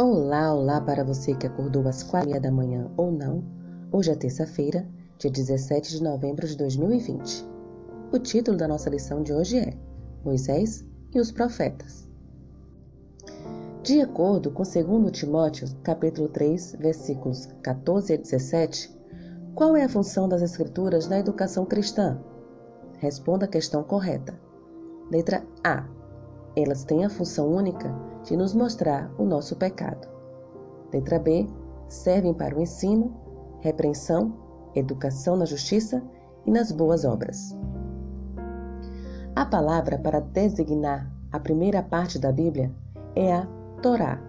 Olá, olá para você que acordou às quatro da manhã ou não. Hoje é terça-feira, dia 17 de novembro de 2020. O título da nossa lição de hoje é Moisés e os Profetas. De acordo com 2 Timóteo, capítulo 3, versículos 14 a 17, qual é a função das Escrituras na educação cristã? Responda a questão correta. Letra A. Elas têm a função única de nos mostrar o nosso pecado. Letra B. Servem para o ensino, repreensão, educação na justiça e nas boas obras. A palavra para designar a primeira parte da Bíblia é a Torá.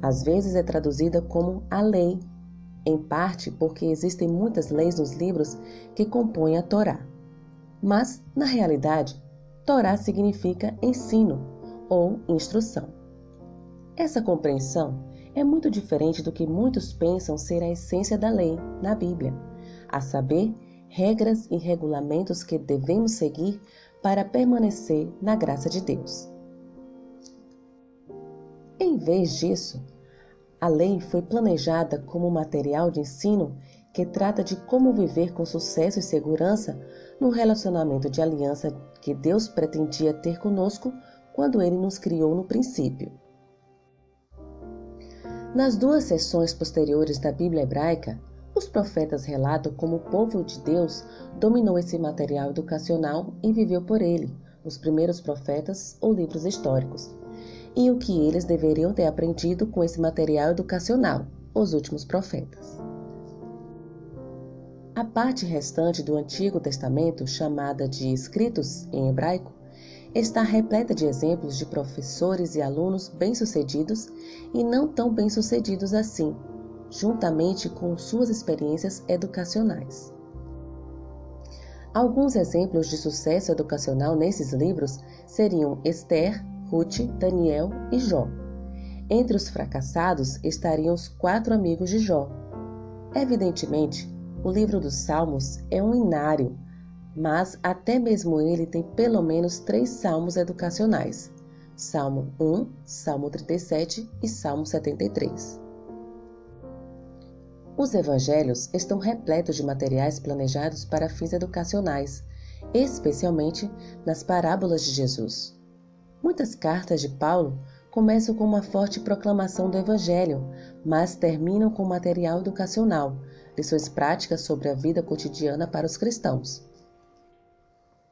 Às vezes é traduzida como a lei, em parte porque existem muitas leis nos livros que compõem a Torá. Mas, na realidade, Torá significa ensino ou instrução. Essa compreensão é muito diferente do que muitos pensam ser a essência da lei na Bíblia, a saber, regras e regulamentos que devemos seguir para permanecer na graça de Deus. Em vez disso, a lei foi planejada como material de ensino que trata de como viver com sucesso e segurança no relacionamento de aliança que Deus pretendia ter conosco quando ele nos criou no princípio. Nas duas sessões posteriores da Bíblia hebraica, os profetas relatam como o povo de Deus dominou esse material educacional e viveu por ele, os primeiros profetas ou livros históricos, e o que eles deveriam ter aprendido com esse material educacional, os últimos profetas. A parte restante do Antigo Testamento, chamada de escritos em hebraico, está repleta de exemplos de professores e alunos bem-sucedidos e não tão bem-sucedidos assim, juntamente com suas experiências educacionais. Alguns exemplos de sucesso educacional nesses livros seriam Esther, Ruth, Daniel e Jó. Entre os fracassados estariam os quatro amigos de Jó. Evidentemente, o livro dos Salmos é um inário mas até mesmo ele tem pelo menos três salmos educacionais: Salmo 1, Salmo 37 e Salmo 73. Os evangelhos estão repletos de materiais planejados para fins educacionais, especialmente nas parábolas de Jesus. Muitas cartas de Paulo começam com uma forte proclamação do Evangelho, mas terminam com material educacional, lições práticas sobre a vida cotidiana para os cristãos.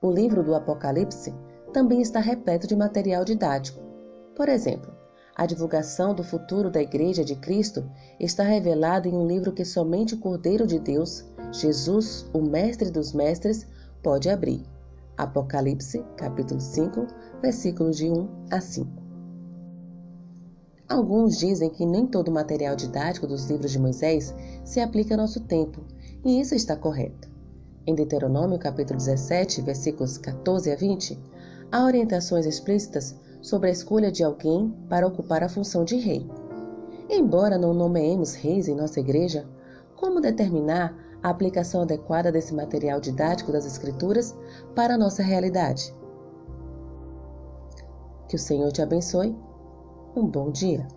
O livro do Apocalipse também está repleto de material didático. Por exemplo, a divulgação do futuro da Igreja de Cristo está revelada em um livro que somente o Cordeiro de Deus, Jesus, o Mestre dos Mestres, pode abrir. Apocalipse, capítulo 5, versículos de 1 a 5. Alguns dizem que nem todo o material didático dos livros de Moisés se aplica ao nosso tempo, e isso está correto. Em Deuteronômio capítulo 17, versículos 14 a 20, há orientações explícitas sobre a escolha de alguém para ocupar a função de rei. Embora não nomeemos reis em nossa igreja, como determinar a aplicação adequada desse material didático das Escrituras para a nossa realidade? Que o Senhor te abençoe. Um bom dia.